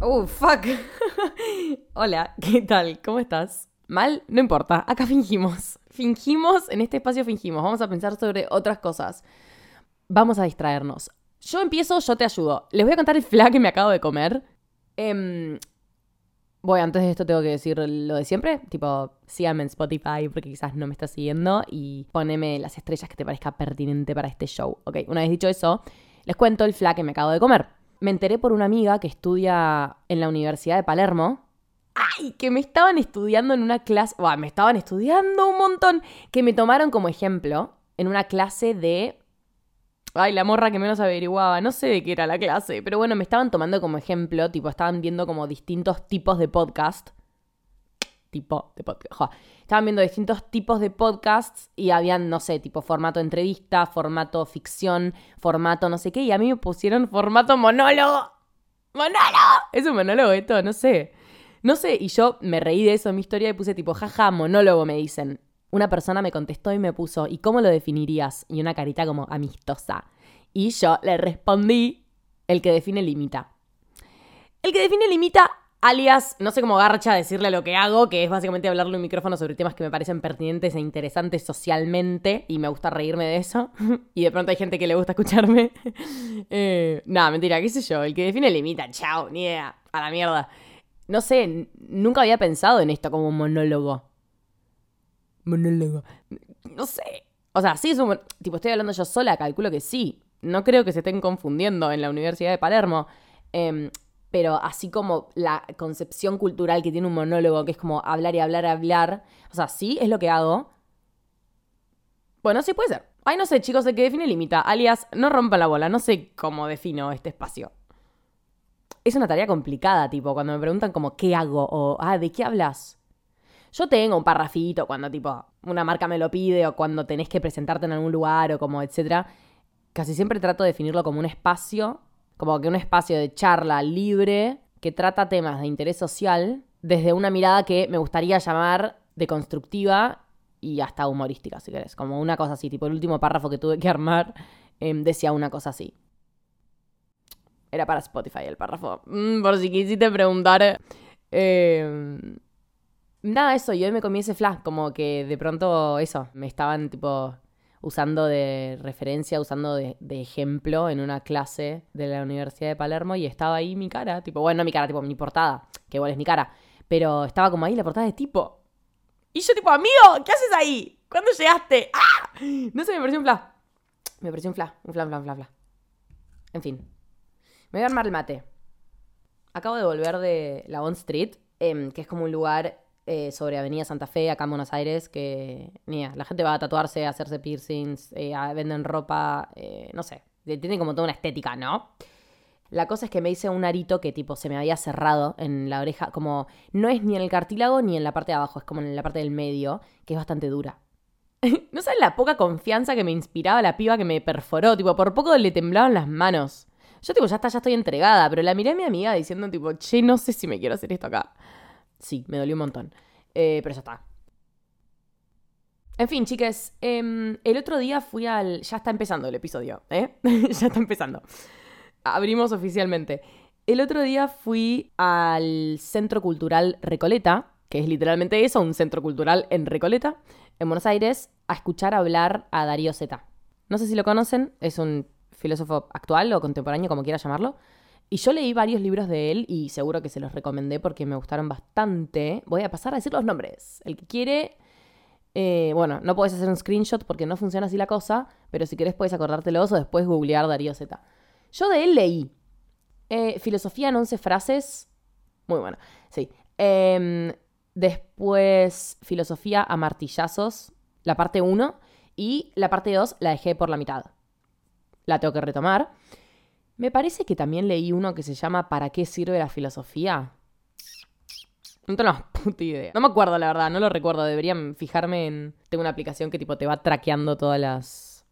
Oh, fuck. Hola, ¿qué tal? ¿Cómo estás? ¿Mal? No importa, acá fingimos. Fingimos, en este espacio fingimos. Vamos a pensar sobre otras cosas. Vamos a distraernos. Yo empiezo, yo te ayudo. Les voy a contar el fla que me acabo de comer. Eh, bueno, antes de esto tengo que decir lo de siempre. Tipo, síganme en Spotify porque quizás no me estás siguiendo y poneme las estrellas que te parezca pertinente para este show. Ok, una vez dicho eso, les cuento el fla que me acabo de comer me enteré por una amiga que estudia en la Universidad de Palermo. ¡Ay! Que me estaban estudiando en una clase. Buah, me estaban estudiando un montón. Que me tomaron como ejemplo en una clase de. Ay, la morra que menos averiguaba. No sé de qué era la clase. Pero bueno, me estaban tomando como ejemplo. Tipo, estaban viendo como distintos tipos de podcast tipo de podcast. Estaban viendo distintos tipos de podcasts y habían, no sé, tipo formato entrevista, formato ficción, formato no sé qué, y a mí me pusieron formato monólogo. ¡Monólogo! ¿Es un monólogo esto? No sé. No sé, y yo me reí de eso en mi historia y puse tipo, jaja, monólogo, me dicen. Una persona me contestó y me puso, ¿y cómo lo definirías? Y una carita como amistosa. Y yo le respondí, el que define limita. El que define limita alias, no sé cómo garcha decirle lo que hago, que es básicamente hablarle un micrófono sobre temas que me parecen pertinentes e interesantes socialmente, y me gusta reírme de eso, y de pronto hay gente que le gusta escucharme. eh, nada, mentira, qué sé yo, el que define limita, chao, ni idea, a la mierda. No sé, nunca había pensado en esto como un monólogo. Monólogo. No sé. O sea, sí es un... Tipo, estoy hablando yo sola, calculo que sí. No creo que se estén confundiendo en la Universidad de Palermo. Eh, pero así como la concepción cultural que tiene un monólogo, que es como hablar y hablar y hablar, o sea, sí, es lo que hago. Bueno, sí puede ser. Ay, no sé, chicos, el que define limita, alias, no rompa la bola, no sé cómo defino este espacio. Es una tarea complicada, tipo, cuando me preguntan como, ¿qué hago? O, ah, ¿de qué hablas? Yo tengo un parrafito cuando, tipo, una marca me lo pide o cuando tenés que presentarte en algún lugar o como, etcétera. Casi siempre trato de definirlo como un espacio como que un espacio de charla libre que trata temas de interés social desde una mirada que me gustaría llamar de constructiva y hasta humorística, si querés. Como una cosa así, tipo el último párrafo que tuve que armar em, decía una cosa así. Era para Spotify el párrafo. Mm, por si quisiste preguntar. Em, nada, eso, yo me comí ese flash, como que de pronto eso, me estaban tipo usando de referencia, usando de, ejemplo en una clase de la Universidad de Palermo y estaba ahí mi cara, tipo, bueno, no mi cara, tipo mi portada, que igual es mi cara, pero estaba como ahí la portada de tipo. Y yo tipo, amigo, ¿qué haces ahí? ¿Cuándo llegaste? ¡Ah! No sé, me pareció un fla. Me pareció un fla, un fla, un fla, un fla, fla. En fin. Me voy a armar el mate. Acabo de volver de la Bond Street, em, que es como un lugar eh, sobre Avenida Santa Fe, acá en Buenos Aires, que mira, la gente va a tatuarse, a hacerse piercings, eh, venden ropa, eh, no sé, tiene como toda una estética, ¿no? La cosa es que me hice un arito que tipo se me había cerrado en la oreja, como no es ni en el cartílago ni en la parte de abajo, es como en la parte del medio, que es bastante dura. no sabes la poca confianza que me inspiraba la piba que me perforó, tipo, por poco le temblaban las manos. Yo tipo, ya está, ya estoy entregada, pero la miré a mi amiga diciendo tipo, che, no sé si me quiero hacer esto acá. Sí, me dolió un montón. Eh, pero ya está. En fin, chicas, em, el otro día fui al... Ya está empezando el episodio, ¿eh? ya está empezando. Abrimos oficialmente. El otro día fui al Centro Cultural Recoleta, que es literalmente eso, un centro cultural en Recoleta, en Buenos Aires, a escuchar hablar a Darío Zeta. No sé si lo conocen, es un filósofo actual o contemporáneo, como quiera llamarlo. Y yo leí varios libros de él y seguro que se los recomendé porque me gustaron bastante. Voy a pasar a decir los nombres. El que quiere, eh, bueno, no puedes hacer un screenshot porque no funciona así la cosa, pero si quieres puedes acordártelos o después googlear Darío Z. Yo de él leí eh, Filosofía en 11 frases. Muy bueno, sí. Em, después Filosofía a martillazos, la parte 1. Y la parte 2 la dejé por la mitad. La tengo que retomar. Me parece que también leí uno que se llama ¿Para qué sirve la filosofía? No tengo puta idea. No me acuerdo, la verdad, no lo recuerdo. Deberían fijarme en. Tengo una aplicación que tipo te va traqueando todas las,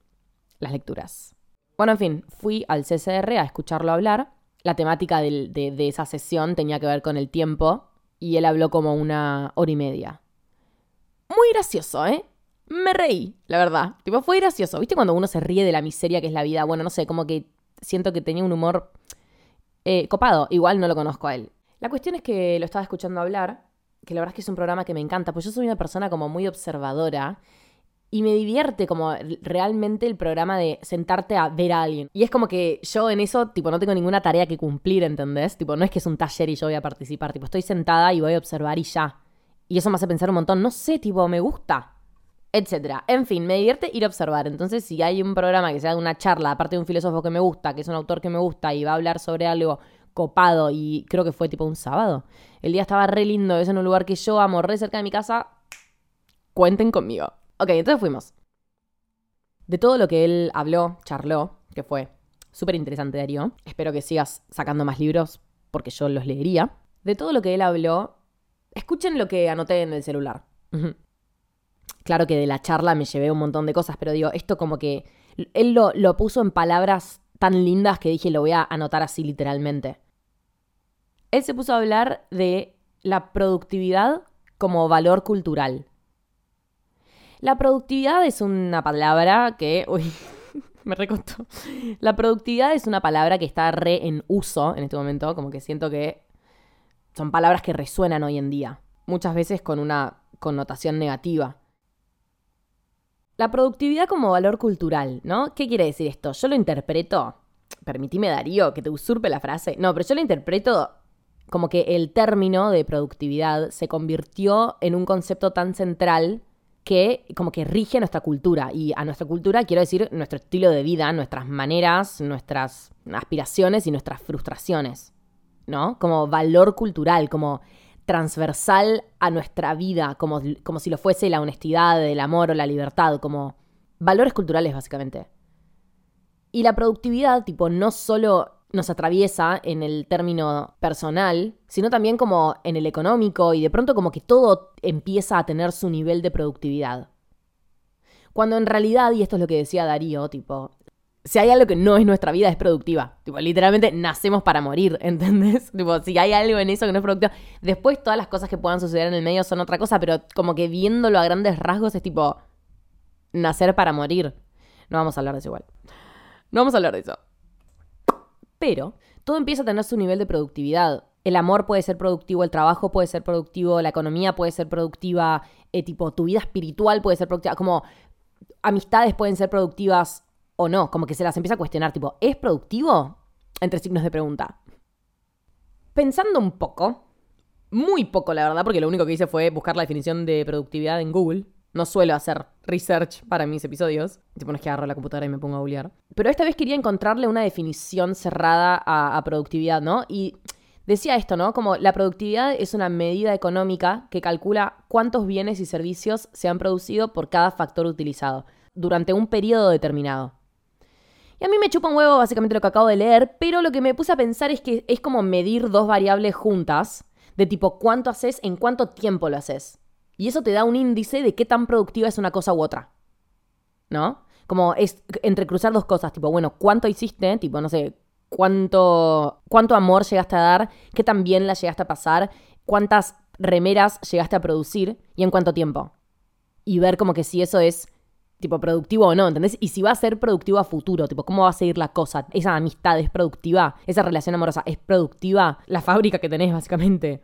las lecturas. Bueno, en fin, fui al CCR a escucharlo hablar. La temática de, de esa sesión tenía que ver con el tiempo y él habló como una hora y media. Muy gracioso, ¿eh? Me reí, la verdad. Tipo, fue gracioso. ¿Viste cuando uno se ríe de la miseria que es la vida? Bueno, no sé, como que siento que tenía un humor Eh, copado, igual no lo conozco a él. La cuestión es que lo estaba escuchando hablar, que la verdad es que es un programa que me encanta, pues yo soy una persona como muy observadora y me divierte como realmente el programa de sentarte a ver a alguien. Y es como que yo en eso, tipo, no tengo ninguna tarea que cumplir, ¿entendés? Tipo, no es que es un taller y yo voy a participar, tipo, estoy sentada y voy a observar y ya. Y eso me hace pensar un montón, no sé, tipo, me gusta. Etcétera. En fin, me divierte ir a observar. Entonces, si hay un programa que sea una charla, aparte de un filósofo que me gusta, que es un autor que me gusta y va a hablar sobre algo copado, y creo que fue tipo un sábado. El día estaba re lindo, es en un lugar que yo amo, re cerca de mi casa. Cuenten conmigo. Ok, entonces fuimos. De todo lo que él habló, charló, que fue súper interesante, Darío. Espero que sigas sacando más libros porque yo los leería. De todo lo que él habló, escuchen lo que anoté en el celular. Claro que de la charla me llevé un montón de cosas, pero digo, esto como que él lo, lo puso en palabras tan lindas que dije lo voy a anotar así literalmente. Él se puso a hablar de la productividad como valor cultural. La productividad es una palabra que... Uy, me recontó. La productividad es una palabra que está re en uso en este momento, como que siento que son palabras que resuenan hoy en día, muchas veces con una connotación negativa. La productividad como valor cultural, ¿no? ¿Qué quiere decir esto? Yo lo interpreto, permitime Darío que te usurpe la frase, no, pero yo lo interpreto como que el término de productividad se convirtió en un concepto tan central que como que rige nuestra cultura. Y a nuestra cultura quiero decir nuestro estilo de vida, nuestras maneras, nuestras aspiraciones y nuestras frustraciones, ¿no? Como valor cultural, como transversal a nuestra vida, como, como si lo fuese la honestidad, el amor o la libertad, como valores culturales básicamente. Y la productividad, tipo, no solo nos atraviesa en el término personal, sino también como en el económico y de pronto como que todo empieza a tener su nivel de productividad. Cuando en realidad, y esto es lo que decía Darío, tipo, si hay algo que no es nuestra vida, es productiva. Tipo, literalmente nacemos para morir, ¿entendés? Tipo, si hay algo en eso que no es productivo. Después todas las cosas que puedan suceder en el medio son otra cosa, pero como que viéndolo a grandes rasgos es tipo, nacer para morir. No vamos a hablar de eso igual. No vamos a hablar de eso. Pero todo empieza a tener su nivel de productividad. El amor puede ser productivo, el trabajo puede ser productivo, la economía puede ser productiva, eh, tipo, tu vida espiritual puede ser productiva, como amistades pueden ser productivas o no, como que se las empieza a cuestionar, tipo, ¿es productivo? Entre signos de pregunta. Pensando un poco, muy poco la verdad, porque lo único que hice fue buscar la definición de productividad en Google. No suelo hacer research para mis episodios. Tipo, no es que agarro la computadora y me pongo a googlear. Pero esta vez quería encontrarle una definición cerrada a, a productividad, ¿no? Y decía esto, ¿no? Como la productividad es una medida económica que calcula cuántos bienes y servicios se han producido por cada factor utilizado durante un periodo determinado. A mí me chupa un huevo básicamente lo que acabo de leer, pero lo que me puse a pensar es que es como medir dos variables juntas, de tipo cuánto haces, en cuánto tiempo lo haces. Y eso te da un índice de qué tan productiva es una cosa u otra. ¿No? Como es entrecruzar dos cosas, tipo, bueno, ¿cuánto hiciste? Tipo, no sé, cuánto, cuánto amor llegaste a dar, qué tan bien la llegaste a pasar, cuántas remeras llegaste a producir y en cuánto tiempo. Y ver como que si eso es tipo productivo o no, ¿entendés? Y si va a ser productivo a futuro, tipo, ¿cómo va a seguir la cosa? Esa amistad es productiva, esa relación amorosa es productiva, la fábrica que tenés básicamente.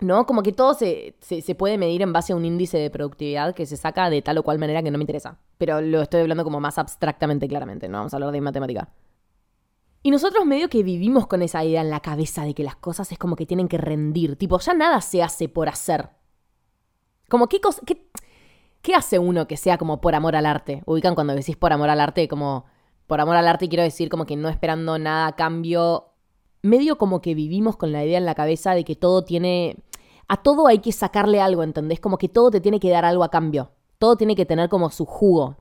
¿No? Como que todo se, se, puede medir en base a un índice de productividad que se saca de tal o cual manera que no me interesa. Pero lo estoy hablando como más abstractamente, claramente, no vamos a hablar de matemática. Y nosotros medio que vivimos con esa idea en la cabeza de que las cosas es como que tienen que rendir. Tipo, ya nada se hace por hacer. Como qué cosa... Qué, ¿Qué hace uno que sea como por amor al arte? Ubican cuando decís por amor al arte, como por amor al arte quiero decir como que no esperando nada a cambio. Medio como que vivimos con la idea en la cabeza de que todo tiene... A todo hay que sacarle algo, ¿entendés? Como que todo te tiene que dar algo a cambio. Todo tiene que tener como su jugo.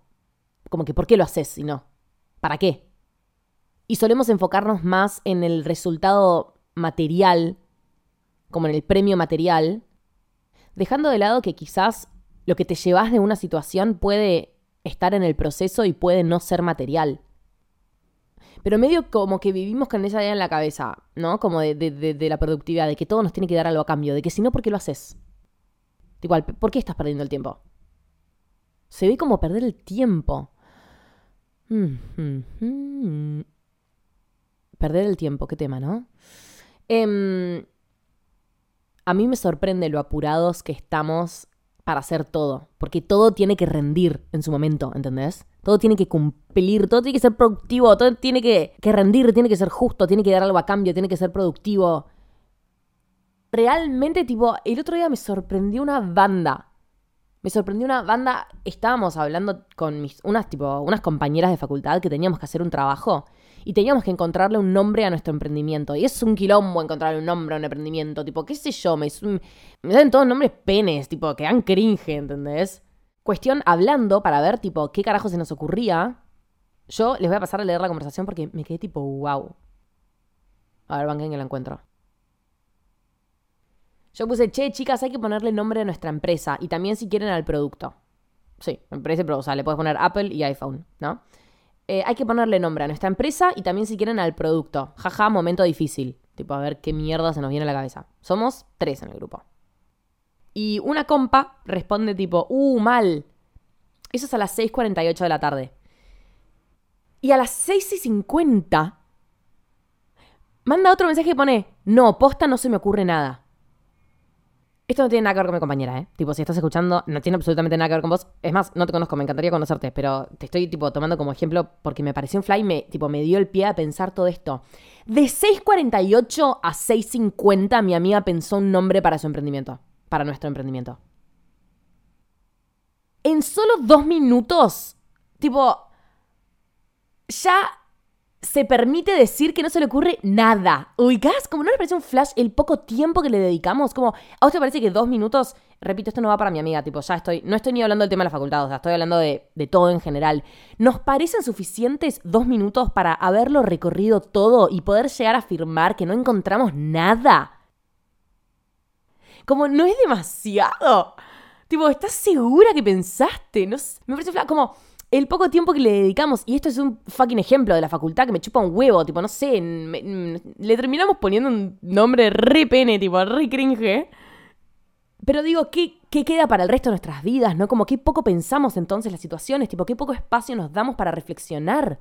Como que ¿por qué lo haces si no? ¿Para qué? Y solemos enfocarnos más en el resultado material, como en el premio material, dejando de lado que quizás lo que te llevas de una situación puede estar en el proceso y puede no ser material. Pero medio como que vivimos con esa idea en la cabeza, ¿no? Como de, la productividad, de que todo nos tiene que dar algo a cambio, de que si no, ¿por qué lo haces? Igual, ¿por qué estás perdiendo el tiempo? Se ve como perder el tiempo. Perder el tiempo, qué tema, ¿no? Em, a mí me sorprende lo apurados que estamos para hacer todo, porque todo tiene que rendir en su momento, ¿entendés? Todo tiene que cumplir, todo tiene que ser productivo, todo tiene que, que rendir, tiene que ser justo, tiene que dar algo a cambio, tiene que ser productivo. Realmente, tipo, el otro día me sorprendió una banda. Me sorprendió una banda. Estábamos hablando con mis, unas, tipo, unas compañeras de facultad que teníamos que hacer un trabajo y teníamos que encontrarle un nombre a nuestro emprendimiento. Y es un quilombo encontrarle un nombre a un emprendimiento. Tipo, qué sé yo, me, me dan todos nombres penes, tipo, que dan cringe, ¿entendés? Cuestión hablando para ver, tipo, qué carajo se nos ocurría. Yo les voy a pasar a leer la conversación porque me quedé tipo, wow. A ver, banquen que la encuentro. Yo puse, che, chicas, hay que ponerle nombre a nuestra empresa y también si quieren al producto. Sí, me parece, pero, o sea, le puedes poner Apple y iPhone, ¿no? Eh, hay que ponerle nombre a nuestra empresa y también si quieren al producto. Jaja, momento difícil. Tipo, a ver qué mierda se nos viene a la cabeza. Somos tres en el grupo. Y una compa responde tipo, uh, mal. Eso es a las 6.48 de la tarde. Y a las 6.50 manda otro mensaje que pone, no, posta no se me ocurre nada. Esto no tiene nada que ver con mi compañera, ¿eh? Tipo, si estás escuchando, no tiene absolutamente nada que ver con vos. Es más, no te conozco, me encantaría conocerte, pero te estoy, tipo, tomando como ejemplo porque me pareció un fly y me, tipo, me dio el pie a pensar todo esto. De 6.48 a 6.50, mi amiga pensó un nombre para su emprendimiento. Para nuestro emprendimiento. En solo dos minutos, tipo, ya se permite decir que no se le ocurre nada. Ubicás, como no le parece un flash el poco tiempo que le dedicamos, como a usted parece que dos minutos, repito, esto no va para mi amiga, tipo, ya estoy, no estoy ni hablando del tema de la facultad, o sea, estoy hablando de, todo en general. ¿Nos parecen suficientes dos minutos para haberlo recorrido todo y poder llegar a afirmar que no encontramos nada? Como no es demasiado. Tipo, ¿estás segura que pensaste? No me parece como el poco tiempo que le dedicamos, y esto es un fucking ejemplo de la facultad que me chupa un huevo, tipo, no sé, le terminamos poniendo un nombre re pene, tipo, re cringe. Pero digo, ¿qué, ¿qué queda para el resto de nuestras vidas, no? Como qué poco pensamos entonces las situaciones, tipo, qué poco espacio nos damos para reflexionar.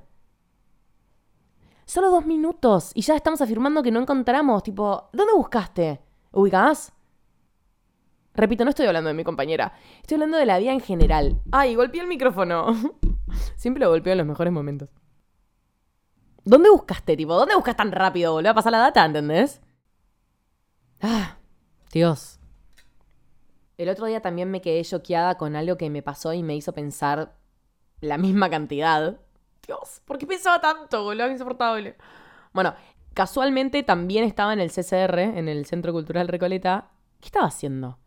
Solo dos minutos y ya estamos afirmando que no encontramos, tipo, ¿dónde buscaste? ¿Ubicás? Repito, no estoy hablando de mi compañera. Estoy hablando de la vida en general. Ay, golpeé el micrófono. Siempre lo golpeo en los mejores momentos. ¿Dónde buscaste, tipo? ¿Dónde buscas tan rápido? Volvé a pasar la data, ¿entendés? Ah, Dios. El otro día también me quedé choqueada con algo que me pasó y me hizo pensar la misma cantidad. Dios, ¿por qué pensaba tanto, boludo? Insoportable. Bueno, casualmente también estaba en el CCR, en el Centro Cultural Recoleta. ¿Qué estaba haciendo?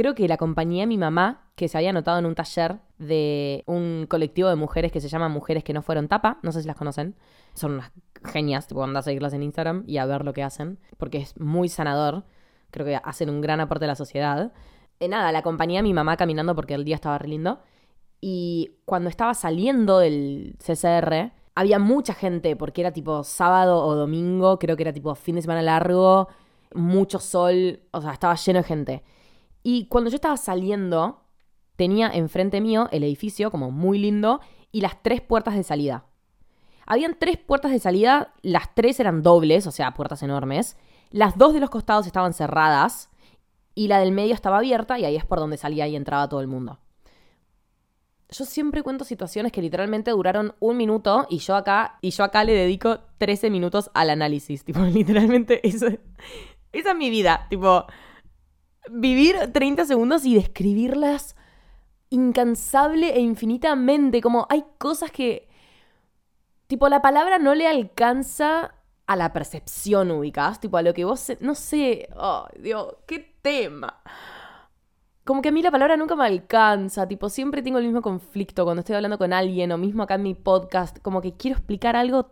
Creo que la compañía de mi mamá, que se había anotado en un taller de un colectivo de mujeres que se llama Mujeres que no fueron tapa, no sé si las conocen, son unas genias, tipo andar a seguirlas en Instagram y a ver lo que hacen, porque es muy sanador, creo que hacen un gran aporte a la sociedad. Eh, nada, la acompañé a mi mamá caminando porque el día estaba re lindo, y cuando estaba saliendo del CCR, había mucha gente, porque era tipo sábado o domingo, creo que era tipo fin de semana largo, mucho sol, o sea, estaba lleno de gente. Y cuando yo estaba saliendo, tenía enfrente mío el edificio, como muy lindo, y las tres puertas de salida. Habían tres puertas de salida, las tres eran dobles, o sea, puertas enormes. Las dos de los costados estaban cerradas y la del medio estaba abierta y ahí es por donde salía y entraba todo el mundo. Yo siempre cuento situaciones que literalmente duraron un minuto y yo acá, y yo acá le dedico 13 minutos al análisis. Tipo, literalmente eso, esa es mi vida. Tipo, vivir 30 segundos y describirlas incansable e infinitamente. Como hay cosas que. Tipo, la palabra no le alcanza a la percepción, ubicás. Tipo, a lo que vos. No sé. Oh, Dios, qué tema. Como que a mí la palabra nunca me alcanza. Tipo, siempre tengo el mismo conflicto cuando estoy hablando con alguien o mismo acá en mi podcast. Como que quiero explicar algo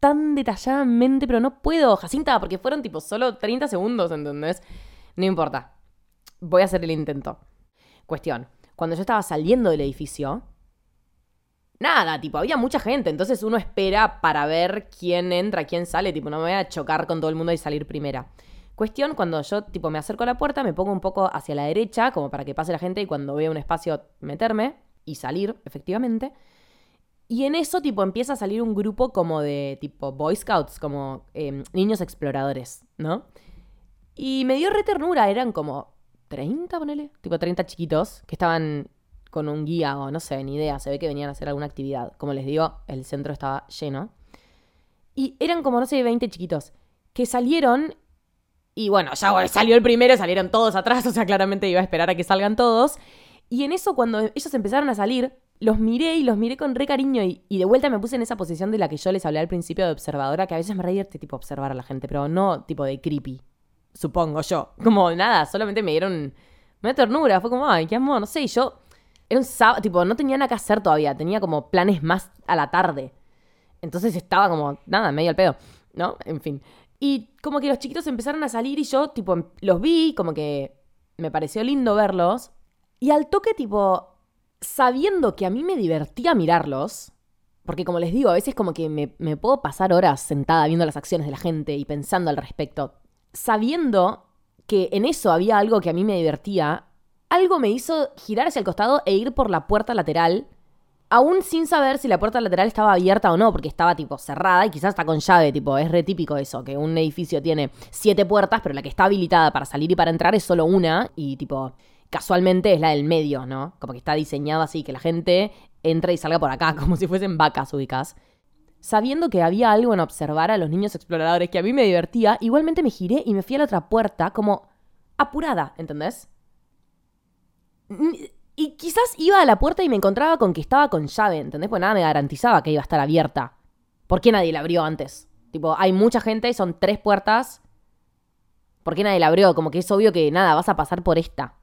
tan detalladamente, pero no puedo, Jacinta, porque fueron tipo solo 30 segundos, ¿entendés? No importa. Voy a hacer el intento. Cuestión. Cuando yo estaba saliendo del edificio, nada, tipo, había mucha gente. Entonces uno espera para ver quién entra, quién sale. Tipo, no me voy a chocar con todo el mundo y salir primera. Cuestión, cuando yo, tipo, me acerco a la puerta, me pongo un poco hacia la derecha, como para que pase la gente y cuando vea un espacio meterme y salir, efectivamente. Y en eso, tipo, empieza a salir un grupo como de, tipo, Boy Scouts, como em, niños exploradores, ¿no? Y me dio re ternura, eran como 30, ponele, tipo 30 chiquitos que estaban con un guía o no sé, ni idea, se ve que venían a hacer alguna actividad. Como les digo, el centro estaba lleno. Y eran como, no sé, 20 chiquitos que salieron y bueno, ya salió el primero, salieron todos atrás, o sea, claramente iba a esperar a que salgan todos. Y en eso, cuando ellos empezaron a salir, los miré y los miré con re cariño y, de vuelta me puse en esa posición de la que yo les hablé al principio de observadora, que a veces me reía este tipo observar a la gente, pero no tipo de creepy, supongo yo. Como nada, solamente me dieron una ternura, fue como, ay, qué amor, no sé, y yo era un sábado, tipo, no tenía nada que hacer todavía, tenía como planes más a la tarde. Entonces estaba como, nada, medio al pedo, ¿no? En fin. Y como que los chiquitos empezaron a salir y yo, tipo, los vi, como que me pareció lindo verlos. Y al toque, tipo, sabiendo que a mí me divertía mirarlos, porque como les digo, a veces como que me, me, puedo pasar horas sentada viendo las acciones de la gente y pensando al respecto, sabiendo que en eso había algo que a mí me divertía, algo me hizo girar hacia el costado e ir por la puerta lateral, aún sin saber si la puerta lateral estaba abierta o no, porque estaba tipo cerrada y quizás está con llave, tipo, es re típico eso, que un edificio tiene siete puertas, pero la que está habilitada para salir y para entrar es solo una, y tipo casualmente es la del medio, ¿no? Como que está diseñado así, que la gente entre y salga por acá, como si fuesen vacas ubicas. Sabiendo que había algo en observar a los niños exploradores que a mí me divertía, igualmente me giré y me fui a la otra puerta como apurada, ¿entendés? Y quizás iba a la puerta y me encontraba con que estaba con llave, ¿entendés? Pues nada me garantizaba que iba a estar abierta. ¿Por qué nadie la abrió antes? Tipo, hay mucha gente, son tres puertas. ¿Por qué nadie la abrió? Como que es obvio que nada, vas a pasar por esta.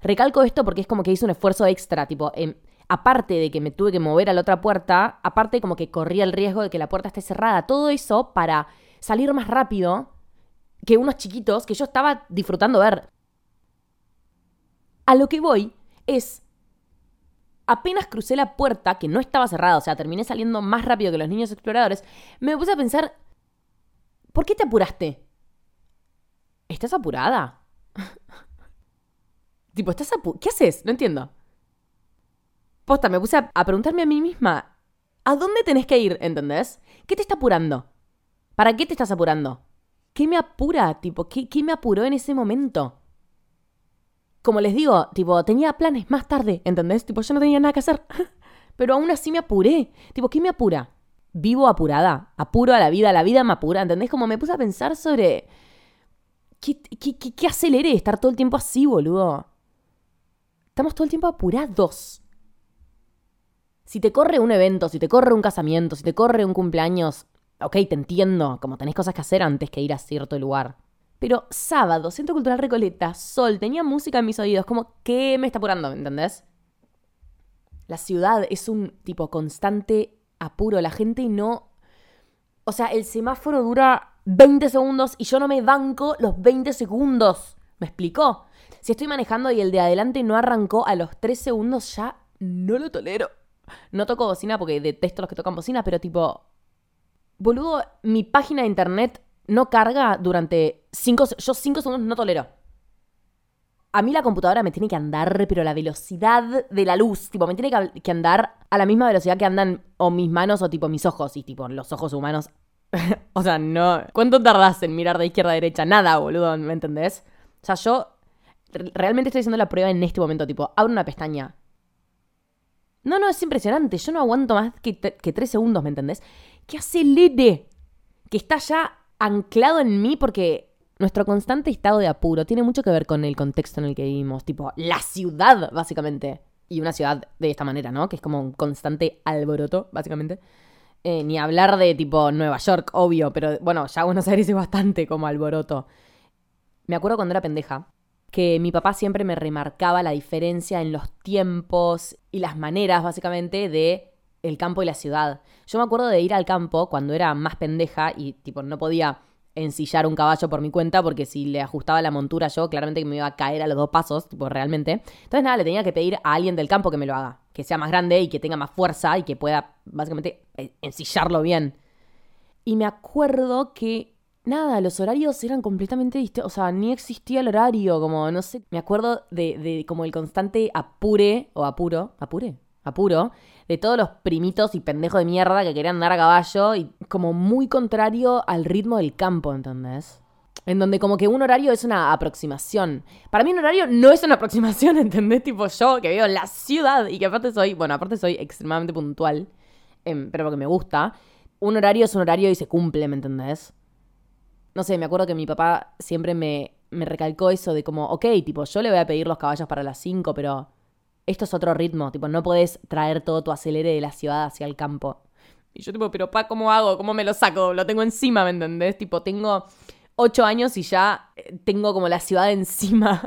Recalco esto porque es como que hice un esfuerzo extra, tipo, aparte de que me tuve que mover a la otra puerta, aparte como que corría el riesgo de que la puerta esté cerrada, todo eso para salir más rápido que unos chiquitos que yo estaba disfrutando ver. A lo que voy es, apenas crucé la puerta, que no estaba cerrada, o sea, terminé saliendo más rápido que los niños exploradores, me puse a pensar, ¿por qué te apuraste? ¿Estás apurada? Tipo, ¿estás ¿qué haces? No entiendo. Posta, me puse a, preguntarme a mí misma, ¿a dónde tenés que ir? ¿Entendés? ¿Qué te está apurando? ¿Para qué te estás apurando? ¿Qué me apura? Tipo, ¿qué, qué me apuró en ese momento? Como les digo, tipo, tenía planes más tarde, ¿entendés? Tipo, yo no tenía nada que hacer. Pero aún así me apuré. Tipo, ¿qué me apura? Vivo apurada. Apuro a la vida, la vida me apura, ¿entendés? Como me puse a pensar sobre... ¿Qué, qué, qué, qué estar todo el tiempo así, boludo? Estamos todo el tiempo apurados. Si te corre un evento, si te corre un casamiento, si te corre un cumpleaños, ok, te entiendo, como tenés cosas que hacer antes que ir a cierto lugar. Pero sábado, Centro Cultural Recoleta, sol, tenía música en mis oídos, como, ¿qué me está apurando? ¿Entendés? La ciudad es un tipo constante apuro, la gente no... O sea, el semáforo dura 20 segundos y yo no me banco los 20 segundos. ¿Me explicó? Si estoy manejando y el de adelante no arrancó a los 3 segundos, ya no lo tolero. No toco bocina porque detesto los que tocan bocina, pero tipo. Boludo, mi página de internet no carga durante 5 Yo 5 segundos no tolero. A mí la computadora me tiene que andar, pero la velocidad de la luz, tipo, me tiene que, andar a la misma velocidad que andan o mis manos o tipo mis ojos, y tipo los ojos humanos. o sea, no. ¿Cuánto tardás en mirar de izquierda a derecha? Nada, boludo, ¿me entendés? O sea, yo realmente estoy haciendo la prueba en este momento, tipo, abro una pestaña. No, no, es impresionante. Yo no aguanto más que, tres segundos, ¿me entendés? Que acelere. Que está ya anclado en mí porque nuestro constante estado de apuro tiene mucho que ver con el contexto en el que vivimos. Tipo, la ciudad, básicamente. Y una ciudad de esta manera, ¿no? Que es como un constante alboroto, básicamente. Eh, ni hablar de tipo Nueva York, obvio, pero bueno, ya Buenos Aires es bastante como alboroto. Me acuerdo cuando era pendeja, que mi papá siempre me remarcaba la diferencia en los tiempos y las maneras, básicamente, de el campo y la ciudad. Yo me acuerdo de ir al campo cuando era más pendeja y tipo no podía ensillar un caballo por mi cuenta porque si le ajustaba la montura yo, claramente que me iba a caer a los dos pasos, tipo realmente. Entonces nada, le tenía que pedir a alguien del campo que me lo haga, que sea más grande y que tenga más fuerza y que pueda básicamente eh, ensillarlo bien. Y me acuerdo que nada, los horarios eran completamente distintos. O sea, ni existía el horario, como no sé. Me acuerdo de, de como el constante apure o apuro. ¿Apure? apuro, de todos los primitos y pendejos de mierda que querían andar a caballo y como muy contrario al ritmo del campo, ¿entendés? En donde como que un horario es una aproximación. Para mí un horario no es una aproximación, ¿entendés? Tipo yo que vivo en la ciudad y que aparte soy, bueno, aparte soy extremadamente puntual, em, pero porque me gusta. Un horario es un horario y se cumple, ¿me entendés? No sé, me acuerdo que mi papá siempre me, me recalcó eso de como, ok, tipo, yo le voy a pedir los caballos para las 5, pero esto es otro ritmo, tipo, no podés traer todo tu acelere de la ciudad hacia el campo. Y yo tipo, pero pa, ¿cómo hago? ¿Cómo me lo saco? Lo tengo encima, ¿me entendés? Tipo, tengo ocho años y ya eh, tengo como la ciudad encima.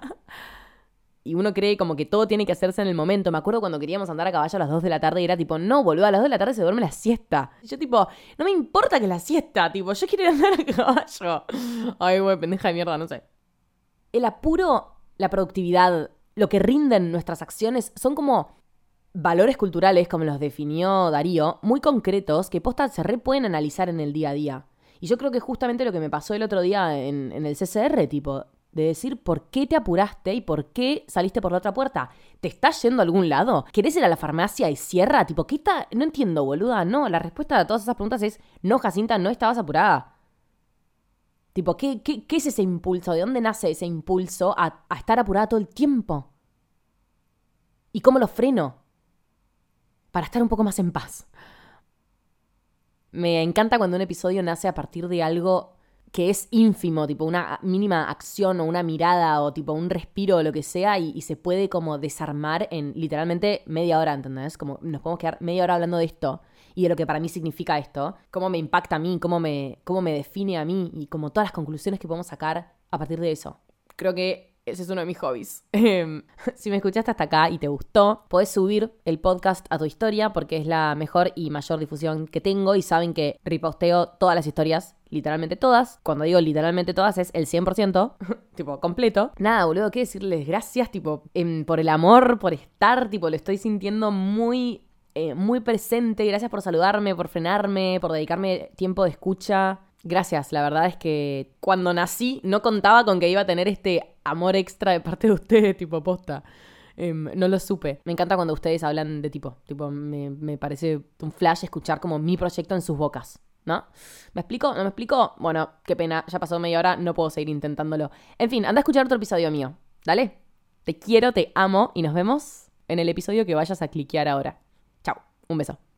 Y uno cree como que todo tiene que hacerse en el momento. Me acuerdo cuando queríamos andar a caballo a las 2 de la tarde y era tipo, no, boludo, a las 2 de la tarde se duerme la siesta. Y yo tipo, no me importa que la siesta, tipo, yo quiero ir a andar a caballo. Ay, güey, pendeja de mierda, no sé. El apuro, la productividad, lo que rinden nuestras acciones son como valores culturales, como los definió Darío, muy concretos que posta se re pueden analizar en el día a día. Y yo creo que justamente lo que me pasó el otro día en, el CCR, tipo, de decir por qué te apuraste y por qué saliste por la otra puerta. ¿Te estás yendo a algún lado? ¿Querés ir a la farmacia y cierra? Tipo, ¿qué está? No entiendo, boluda. No, la respuesta a todas esas preguntas es no, Jacinta, no estabas apurada. Tipo, ¿qué, qué, qué es ese impulso? ¿De dónde nace ese impulso a, a estar apurada todo el tiempo? ¿Y cómo lo freno? Para estar un poco más en paz. Me encanta cuando un episodio nace a partir de algo que es ínfimo, tipo una mínima acción o una mirada o tipo un respiro o lo que sea y, se puede como desarmar en literalmente media hora, ¿entendés? Como nos podemos quedar media hora hablando de esto y de lo que para mí significa esto, cómo me impacta a mí, cómo me, cómo me define a mí y como todas las conclusiones que podemos sacar a partir de eso. Creo que ese es uno de mis hobbies. Em, si me escuchaste hasta acá y te gustó, podés subir el podcast a tu historia porque es la mejor y mayor difusión que tengo y saben que reposteo todas las historias literalmente todas. Cuando digo literalmente todas es el 100%, tipo completo. Nada, boludo, qué decirles gracias, tipo, em, por el amor, por estar, tipo, lo estoy sintiendo muy, eh, muy presente. Gracias por saludarme, por frenarme, por dedicarme tiempo de escucha. Gracias, la verdad es que cuando nací no contaba con que iba a tener este amor extra de parte de ustedes, tipo posta. Em, no lo supe. Me encanta cuando ustedes hablan de tipo. Tipo, me, me, parece un flash escuchar como mi proyecto en sus bocas. ¿No? ¿Me explico? ¿No me explico? Bueno, qué pena, ya pasó media hora, no puedo seguir intentándolo. En fin, anda a escuchar otro episodio mío. Dale. Te quiero, te amo y nos vemos en el episodio que vayas a cliquear ahora. Chao, un beso.